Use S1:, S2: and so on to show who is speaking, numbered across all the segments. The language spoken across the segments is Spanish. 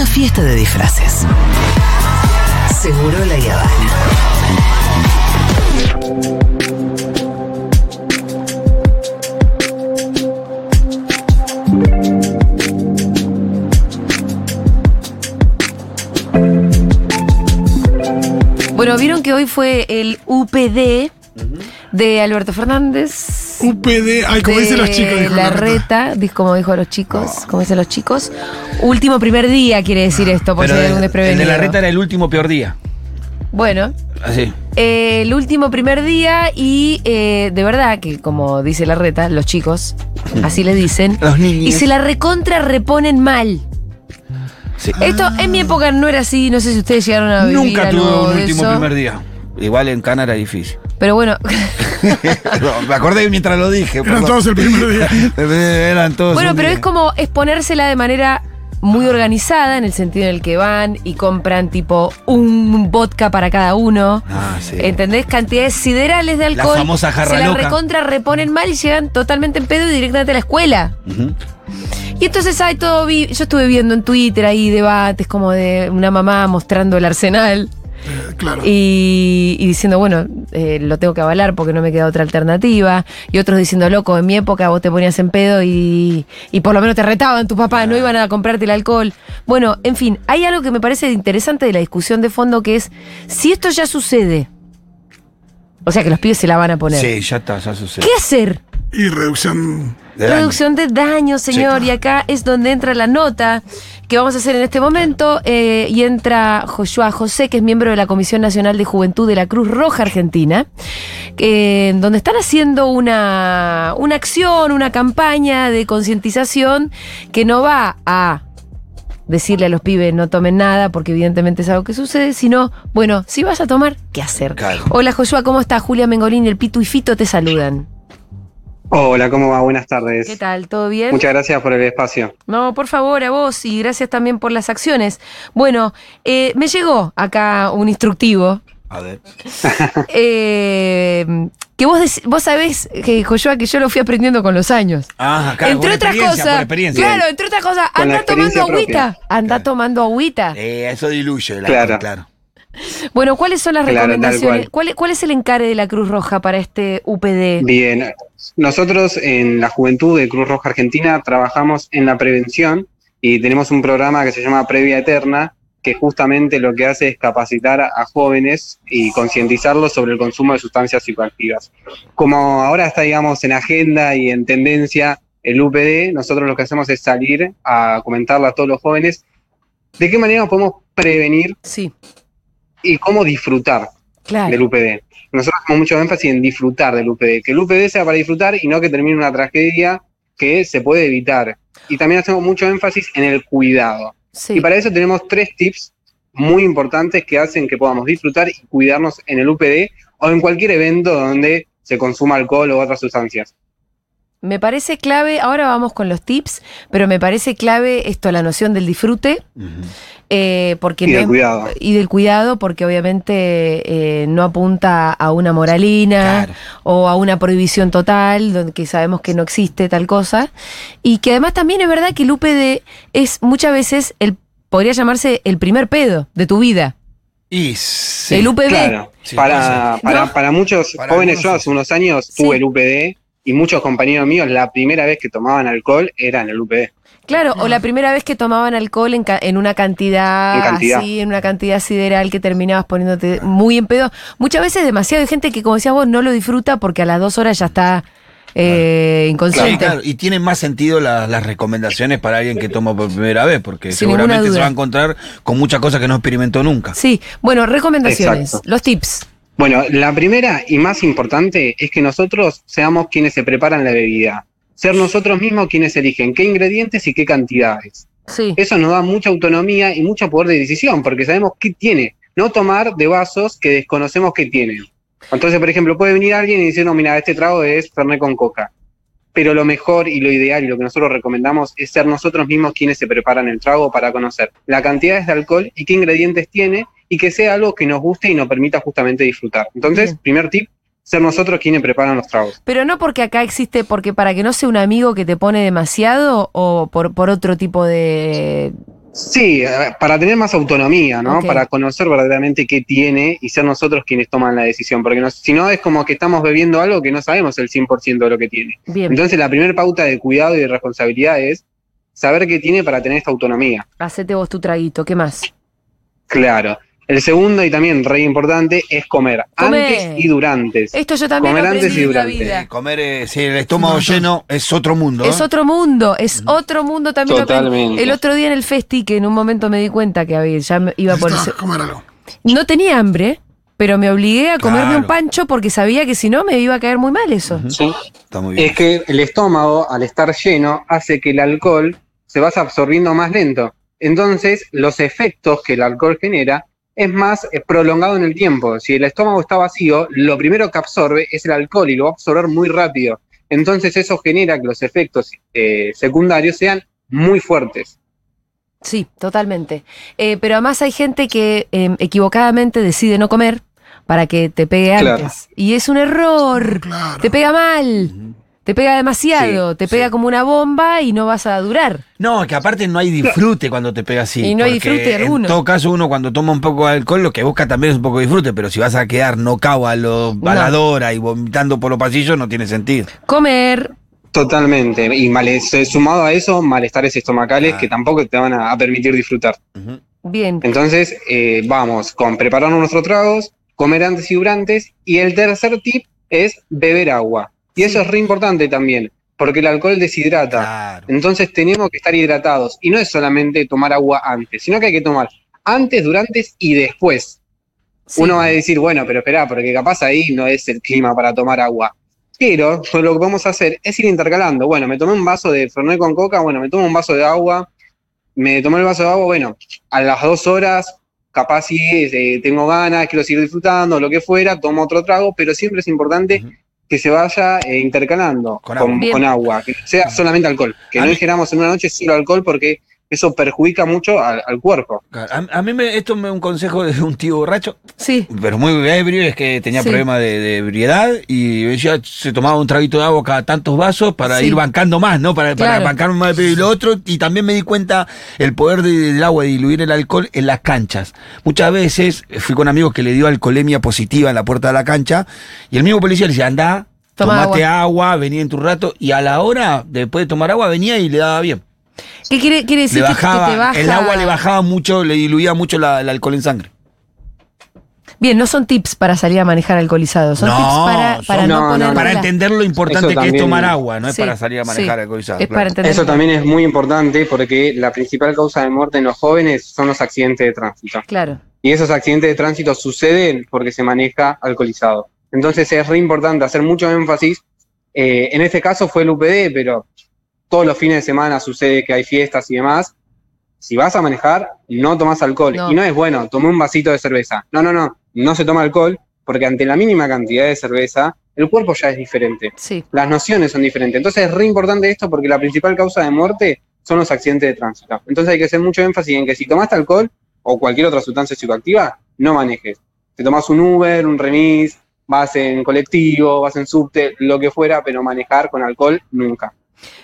S1: una fiesta de disfraces. Seguro la Habana.
S2: Bueno, vieron que hoy fue el UPD de Alberto Fernández.
S3: UPD, ay, como
S2: de
S3: dicen los chicos, dijo
S2: La reta, como dijo los chicos, como dicen los chicos. Último primer día quiere decir esto, por si hay algún
S4: el, el
S2: desprevenido.
S4: de la reta era el último peor día.
S2: Bueno,
S4: Así.
S2: eh, el último primer día y eh, de verdad que, como dice la reta, los chicos, así le dicen,
S4: Los niños.
S2: y se la recontra reponen mal.
S4: Sí.
S2: Esto en mi época no era así, no sé si ustedes llegaron a vivir
S4: Nunca tuve un último
S2: eso,
S4: primer día. Igual en Cana era difícil.
S2: Pero bueno,
S4: No, me acordé mientras lo dije.
S3: Eran
S4: perdón.
S3: todos el primer día.
S4: Eran todos.
S2: bueno, pero
S4: día.
S2: es como exponérsela de manera muy organizada en el sentido en el que van y compran tipo un vodka para cada uno.
S4: Ah, sí.
S2: ¿Entendés? Cantidades siderales de
S4: La
S2: alcohol.
S4: famosa jarra
S2: se la
S4: loca.
S2: recontra reponen mal y llegan totalmente en pedo y directamente a la escuela. Y entonces hay todo. vi- Yo estuve viendo en Twitter ahí debates como de una mamá mostrando el arsenal
S3: claro.
S2: y, y diciendo, bueno, eh, lo tengo que avalar porque no me queda otra alternativa. Y otros diciendo, loco, en mi época vos te ponías en pedo y, y por lo menos te retaban tu papá, no iban a comprarte el alcohol. Bueno, en fin, hay algo que me parece interesante de la discusión de fondo que es, si esto ya sucede, o sea que los pibes se la van a poner,
S4: Sí, ya está, ya sucede.
S2: ¿qué hacer?
S3: Y reducción.
S4: De daño.
S2: Reducción de daño, señor. Y acá es donde entra la nota que vamos a hacer en este momento. eh, y entra Joshua José, que es miembro de la Comisión Nacional de Juventud de la Cruz Roja Argentina, eh, donde están haciendo una, una acción, una campaña de concientización que no va a decirle a los pibes no tomen nada, porque evidentemente es algo que sucede, sino, bueno, si vas a tomar, ¿qué hacer?
S4: Claro.
S2: Hola Joshua, ¿cómo estás? Julia Mengolini, el Pitu y Fito te saludan.
S5: Hola, ¿cómo va? Buenas tardes.
S2: ¿Qué tal? ¿Todo bien?
S5: Muchas gracias por el espacio.
S2: No, por favor, a vos y gracias también por las acciones. Bueno, eh, me llegó acá un instructivo.
S4: A ver.
S2: eh, que vos, vos sabés, que, Joshua, que yo lo fui aprendiendo con los años.
S4: Ah, claro,
S2: entre otras cosas. Claro, entre otras cosas, anda tomando agüita. Anda tomando agüita.
S4: Eh, eso diluye la
S5: Claro.
S4: claro.
S2: Bueno, ¿cuáles son las
S5: Claro,
S2: recomendaciones? ¿Cuál, cuál es el encare de la Cruz Roja para este UPD?
S5: Bien, nosotros en la Juventud de Cruz Roja Argentina trabajamos en la prevención y tenemos un programa que se llama Previa Eterna, que justamente lo que hace es capacitar a jóvenes y concientizarlos sobre el consumo de sustancias psicoactivas. Como ahora está, digamos, en agenda y en tendencia el UPD, nosotros lo que hacemos es salir a comentarle a todos los jóvenes de qué manera podemos prevenir
S2: Sí,
S5: y cómo disfrutar
S2: claro.
S5: del UPD. Nosotros hacemos mucho énfasis en disfrutar del UPD, que el UPD sea para disfrutar y no que termine una tragedia que se puede evitar. Y también hacemos mucho énfasis en el cuidado.
S2: Sí.
S5: Y para eso tenemos tres tips muy importantes que hacen que podamos disfrutar y cuidarnos en el UPD o en cualquier evento donde se consuma alcohol o otras sustancias.
S2: Me parece clave, ahora vamos con los tips, pero me parece clave esto, la noción del disfrute. Eh, porque
S5: Y
S2: no
S5: del
S2: es-
S5: cuidado.
S2: Y del cuidado, porque obviamente eh, no apunta a una moralina
S4: Claro.
S2: o a una prohibición total, donde que sabemos que no existe tal cosa. Y que además también es verdad que el UPD es muchas veces el podría llamarse el primer pedo de tu vida.
S4: Y sí.
S2: El UPD.
S5: Claro,
S4: Sí,
S5: para, para,
S2: ¿No?
S5: para muchos
S4: Para
S5: jóvenes,
S4: algunos
S5: yo hace unos años
S2: Sí.
S5: tuve el UPD y muchos compañeros míos la primera vez que tomaban alcohol era en el UPD.
S2: Claro, o la primera vez que tomaban alcohol en, ca- en una cantidad,
S5: En cantidad.
S2: así, en una cantidad sideral que terminabas poniéndote muy en pedo. Muchas veces demasiado hay gente que, como decías vos, no lo disfruta porque a las dos horas ya está eh,
S4: Sí,
S2: inconsciente.
S4: claro, y tienen más sentido la- las recomendaciones para alguien que toma por primera vez, porque
S2: Sin
S4: seguramente se va a encontrar con muchas cosas que no experimentó nunca.
S2: Sí, bueno, recomendaciones,
S5: Exacto.
S2: los tips.
S5: Bueno, la primera y más importante es que nosotros seamos quienes se preparan la bebida. Ser nosotros mismos quienes eligen qué ingredientes y qué cantidades.
S2: Sí,
S5: Eso nos da mucha autonomía y mucho poder de decisión, porque sabemos qué tiene. No tomar de vasos que desconocemos qué tienen. Entonces, por ejemplo, puede venir alguien y decir, no, mira, este trago es Fernet con coca. Pero lo mejor y lo ideal y lo que nosotros recomendamos es ser nosotros mismos quienes se preparan el trago para conocer la cantidad de alcohol y qué ingredientes tiene y que sea algo que nos guste y nos permita justamente disfrutar. Entonces,
S2: Bien.
S5: primer tip, ser nosotros quienes preparan los tragos.
S2: pero no porque acá existe, porque para que no sea un amigo que te pone demasiado o por, por otro tipo de,
S5: Sí, para tener más autonomía, ¿no? Para conocer verdaderamente qué tiene y ser nosotros quienes toman la decisión, porque no- si no es como que estamos bebiendo algo que no sabemos el 100% de lo que tiene.
S2: Bien,
S5: Entonces la primera pauta de cuidado y de responsabilidad es saber qué tiene para tener esta autonomía.
S2: hacete vos tu traguito, ¿qué más?
S5: Claro. El segundo y también re importante es comer,
S2: Comer.
S5: antes y durante.
S2: Esto yo también
S5: Comer
S2: lo
S5: antes y
S2: en la
S5: durante.
S2: vida.
S4: Comer, eh, si el estómago lleno es otro mundo.
S2: Es
S4: ¿eh?
S2: otro mundo, es otro mundo también.
S5: Totalmente.
S2: El otro día en el festi, que en un momento me di cuenta que había, ya me iba por
S3: Necesitas
S2: ese-
S3: comer algo.
S2: No tenía hambre, pero me obligué a comerme
S4: Claro.
S2: un pancho porque sabía que si no me iba a caer muy mal eso.
S5: ¿sí?
S4: Está muy bien.
S5: Es que el estómago, al estar lleno, hace que el alcohol se vaya absorbiendo más lento. Entonces, los efectos que el alcohol genera es más eh, prolongado en el tiempo. Si el estómago está vacío, lo primero que absorbe es el alcohol y lo va a absorber muy rápido. Entonces, eso genera que los efectos eh, secundarios sean muy fuertes.
S2: Sí, totalmente. Eh, pero además hay gente que eh, equivocadamente decide no comer para que te pegue
S5: Claro.
S2: antes. Y es un error.
S3: Claro.
S2: Te pega mal. Te pega demasiado.
S5: Sí,
S2: te pega
S4: sí.
S2: como una bomba y no vas a durar.
S4: No, que aparte no hay disfrute cuando te pega así.
S2: Y no hay disfrute alguno.
S4: En todo caso, uno cuando toma un poco de alcohol, lo que busca también es un poco de disfrute, pero si vas a quedar nocao a lo baladora y vomitando por los pasillos, no tiene sentido.
S2: Comer.
S5: Totalmente. Y mal- eh, sumado a eso, malestares estomacales
S4: Ah.
S5: que tampoco te van a, permitir disfrutar.
S2: Bien.
S5: Entonces, eh, vamos con prepararnos nuestros tragos, comer antes y durantes. Y el tercer tip es beber agua. Y eso es re importante también, porque el alcohol deshidrata.
S4: Claro.
S5: Entonces tenemos que estar hidratados. Y no es solamente tomar agua antes, sino que hay que tomar antes, durante y después.
S2: Sí.
S5: Uno va a decir, bueno, pero espera, porque capaz ahí no es el clima para tomar agua. Pero lo que vamos a hacer es ir intercalando. Bueno, me tomé un vaso de Fernet con coca, bueno, me tomo un vaso de agua, me tomé el vaso de agua, bueno, a las dos horas, capaz si eh, tengo ganas, quiero seguir disfrutando, lo que fuera, tomo otro trago, pero siempre es importante. Que se vaya eh, intercalando
S4: Con
S5: con,
S4: agua.
S2: Bien.
S5: con agua, que no sea solamente alcohol, que
S4: A
S5: no
S4: mí-
S5: ingeramos en una noche solo alcohol porque eso perjudica mucho al, al cuerpo.
S4: A, a mí me, esto me un consejo de un tío borracho,
S2: Sí.
S4: pero muy ebrio, es que tenía
S2: Sí.
S4: problemas de, de ebriedad y decía, se tomaba un traguito de agua cada tantos vasos para
S2: Sí.
S4: ir bancando más, ¿no? Para, para
S2: Claro.
S4: bancar más y lo otro. Y también me di cuenta el poder de- del agua de diluir el alcohol en las canchas. Muchas veces fui con amigos que le dio alcoholemia positiva en la puerta de la cancha y el mismo policía le decía, anda,
S2: Toma
S4: tomate agua. venía en tu rato y a la hora, después de tomar agua, venía y le daba bien.
S2: ¿Qué quiere, quiere decir
S4: Le
S2: que- te baja?
S4: el agua le bajaba mucho, le diluía mucho la- el alcohol en sangre.
S2: Bien, no son tips para salir a manejar alcoholizado, son
S4: No,
S2: tips para,
S4: son-
S2: para no,
S5: No, no,
S2: poner
S4: Para entender lo importante que es tomar agua, no es para salir a manejar
S2: sí.
S4: alcoholizado.
S2: Es
S4: claro.
S2: para.
S5: Eso también es muy importante porque la principal causa de muerte en los jóvenes son los accidentes de tránsito.
S2: Claro.
S5: Y esos accidentes de tránsito suceden porque se maneja alcoholizado. Entonces es re importante hacer mucho énfasis. eh, en este caso fue el UPD, pero todos los fines de semana sucede que hay fiestas y demás. Si vas a manejar, no tomas alcohol.
S2: No.
S5: Y no es bueno, tomé un vasito de cerveza. No, no, no, no se toma alcohol porque ante la mínima cantidad de cerveza, el cuerpo ya es diferente.
S2: Sí.
S5: Las nociones son diferentes. Entonces es re importante esto porque la principal causa de muerte son los accidentes de tránsito. Entonces hay que hacer mucho énfasis en que si tomaste alcohol o cualquier otra sustancia psicoactiva, no manejes. Te tomas un Uber, un remis, vas en colectivo, vas en subte, lo que fuera, pero manejar con alcohol nunca.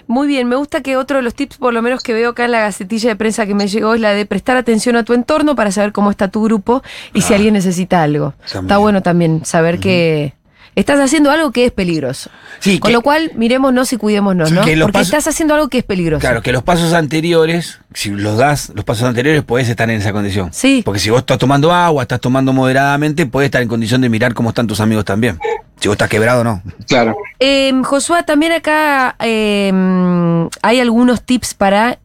S2: Muy bien, me gusta que otro de los tips, por lo menos que veo acá en la gacetilla de prensa que me llegó, es la de prestar atención a tu entorno para saber cómo está tu grupo y si
S4: Ah.
S2: alguien necesita algo.
S4: Está
S2: bueno también saber que estás haciendo algo que es peligroso.
S4: Sí,
S2: Con
S4: que-
S2: lo cual, mirémonos y cuidémonos, ¿no? Porque
S4: pasos-
S2: estás haciendo algo que es peligroso.
S4: Claro, que los pasos anteriores, si los das, los pasos anteriores, podés estar en esa condición.
S2: Sí.
S4: Porque si vos estás tomando agua, estás tomando moderadamente, podés estar en condición de mirar cómo están tus amigos también. Si vos estás quebrado, no.
S5: Claro.
S2: Eh, Josué, también acá eh, hay algunos tips para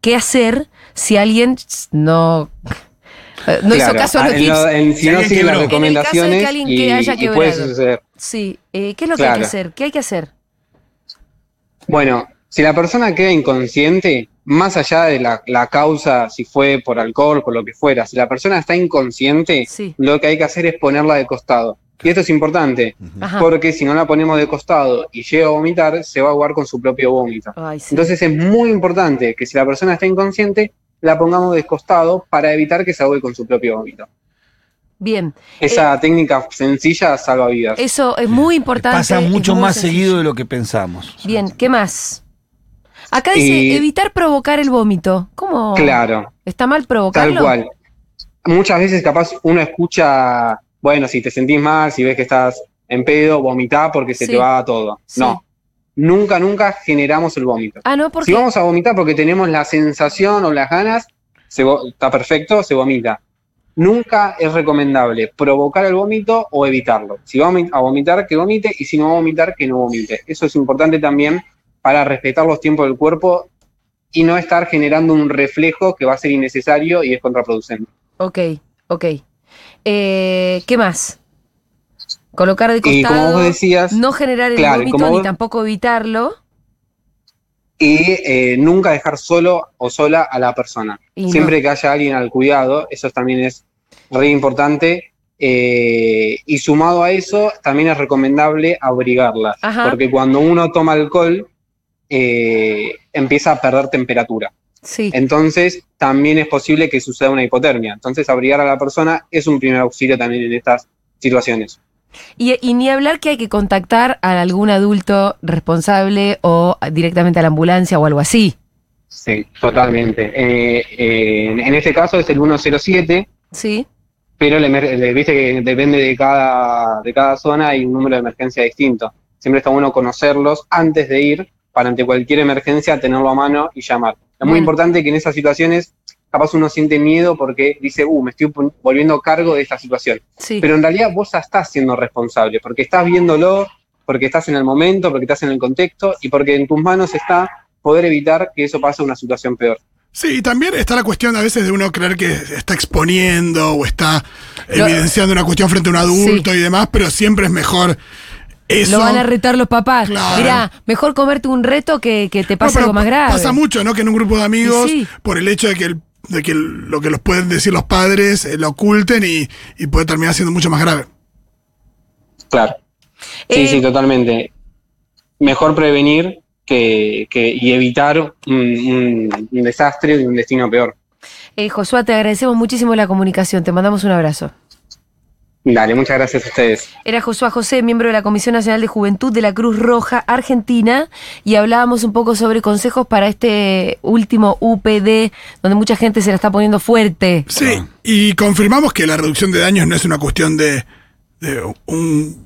S2: qué hacer si alguien no, no hizo caso a los
S5: Ah, en
S2: tips.
S5: lo- en-
S4: Si
S5: si no sigue las
S4: En el
S2: caso de que
S5: recomendaciones
S2: alguien
S5: y,
S2: que haya
S5: y puede
S2: quebrado.
S5: suceder.
S2: Sí, eh, ¿qué es lo que hay que hacer? ¿Qué hay que hacer?
S5: Bueno, si la persona queda inconsciente, más allá de la, la causa, si fue por alcohol, por lo que fuera, si la persona está inconsciente,
S2: Sí.
S5: lo que hay que hacer es ponerla de costado. Y esto es importante,
S2: Ajá.
S5: porque si no la ponemos de costado y llega a vomitar, se va a ahogar con su propio vómito.
S2: Ay, sí.
S5: Entonces es muy importante que si la persona está inconsciente, la pongamos de costado para evitar que se ahogue con su propio vómito.
S2: Bien,
S5: Esa técnica sencilla salva vidas.
S2: eso es muy importante.
S4: Pasa mucho más
S2: sencillo.
S4: seguido de lo que pensamos.
S2: Bien, ¿qué más? Acá dice evitar provocar el vómito. ¿Cómo?
S5: Claro,
S2: ¿Está mal provocarlo?
S5: tal cual. Muchas veces capaz uno escucha, bueno, si te sentís mal, si ves que estás en pedo, vomitá porque se
S2: Sí.
S5: te va todo.
S2: Sí.
S5: No, nunca, nunca generamos el vómito.
S2: Ah, no, porque.
S5: Si vamos a vomitar porque tenemos la sensación o las ganas, se está perfecto, se vomita. Nunca es recomendable provocar el vómito o evitarlo. Si va a vomitar, que vomite, y si no va a vomitar, que no vomite. Eso es importante también para respetar los tiempos del cuerpo y no estar generando un reflejo que va a ser innecesario y es contraproducente.
S2: Ok, ok. Eh, ¿Qué más? Colocar de
S5: Y como
S2: costado.
S5: vos decías,
S2: no generar el
S5: claro,
S2: vómito
S5: como
S2: ni
S5: vos-
S2: tampoco evitarlo.
S5: y eh, nunca dejar solo o sola a la persona.
S2: Y
S5: Siempre que haya alguien al cuidado, eso también es re importante. eh, y sumado a eso, también es recomendable abrigarlas,
S2: Ajá.
S5: porque cuando uno toma alcohol, eh, empieza a perder temperatura.
S2: Sí.
S5: Entonces, también es posible que suceda una hipotermia. Entonces, abrigar a la persona es un primer auxilio también en estas situaciones.
S2: Y, y ni hablar que hay que contactar a algún adulto responsable o directamente a la ambulancia o algo así.
S5: Sí, totalmente. Eh, eh, en este caso es el 107,
S2: Sí.
S5: pero emer- le- viste que depende de cada, de cada zona hay un número de emergencia distinto. Siempre está bueno conocerlos antes de ir para ante cualquier emergencia tenerlo a mano y llamar. Es muy importante que en esas situaciones capaz uno siente miedo porque dice, uh, me estoy volviendo cargo de esta situación.
S2: Sí.
S5: Pero en realidad vos ya estás siendo responsable porque estás viéndolo, porque estás en el momento, porque estás en el contexto y porque en tus manos está poder evitar que eso pase a una situación peor.
S3: Sí, y también está la cuestión a veces de uno creer que está exponiendo o está evidenciando una cuestión frente a un adulto y demás, pero siempre es mejor eso.
S2: Lo van a retar los papás.
S3: Claro.
S2: Mirá, mejor comerte un reto que, que te pase algo más grave.
S3: Pasa mucho, ¿no? Que en un grupo de amigos,
S2: sí.
S3: por el hecho de que, el- de que el- lo que los pueden decir los padres eh, lo oculten y, y puede terminar siendo mucho más grave.
S5: Claro. Sí,
S2: Eh,
S5: sí, totalmente. Mejor prevenir que, que- y evitar un, un- un desastre y un destino peor.
S2: eh, Josué, te agradecemos muchísimo la comunicación. Te mandamos un abrazo.
S5: Dale, muchas gracias a ustedes.
S2: Era Josué José, miembro de la Comisión Nacional de Juventud de la Cruz Roja Argentina, y hablábamos un poco sobre consejos para este último UPD, donde mucha gente se la está poniendo fuerte.
S3: Sí, y confirmamos que la reducción de daños no es una cuestión de, de un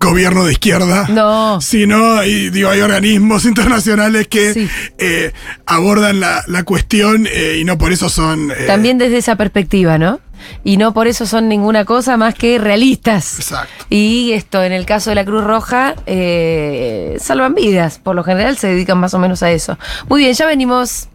S3: gobierno de izquierda.
S2: No.
S3: Sino, y digo, hay organismos internacionales que
S2: Sí.
S3: eh, abordan la, la cuestión eh, y no por eso son. eh,
S2: También desde esa perspectiva, ¿no? Y no por eso son ninguna cosa más que realistas.
S3: Exacto.
S2: Y esto, en el caso de la Cruz Roja, eh, salvan vidas. Por lo general se dedican más o menos a eso. Muy bien, ya venimos.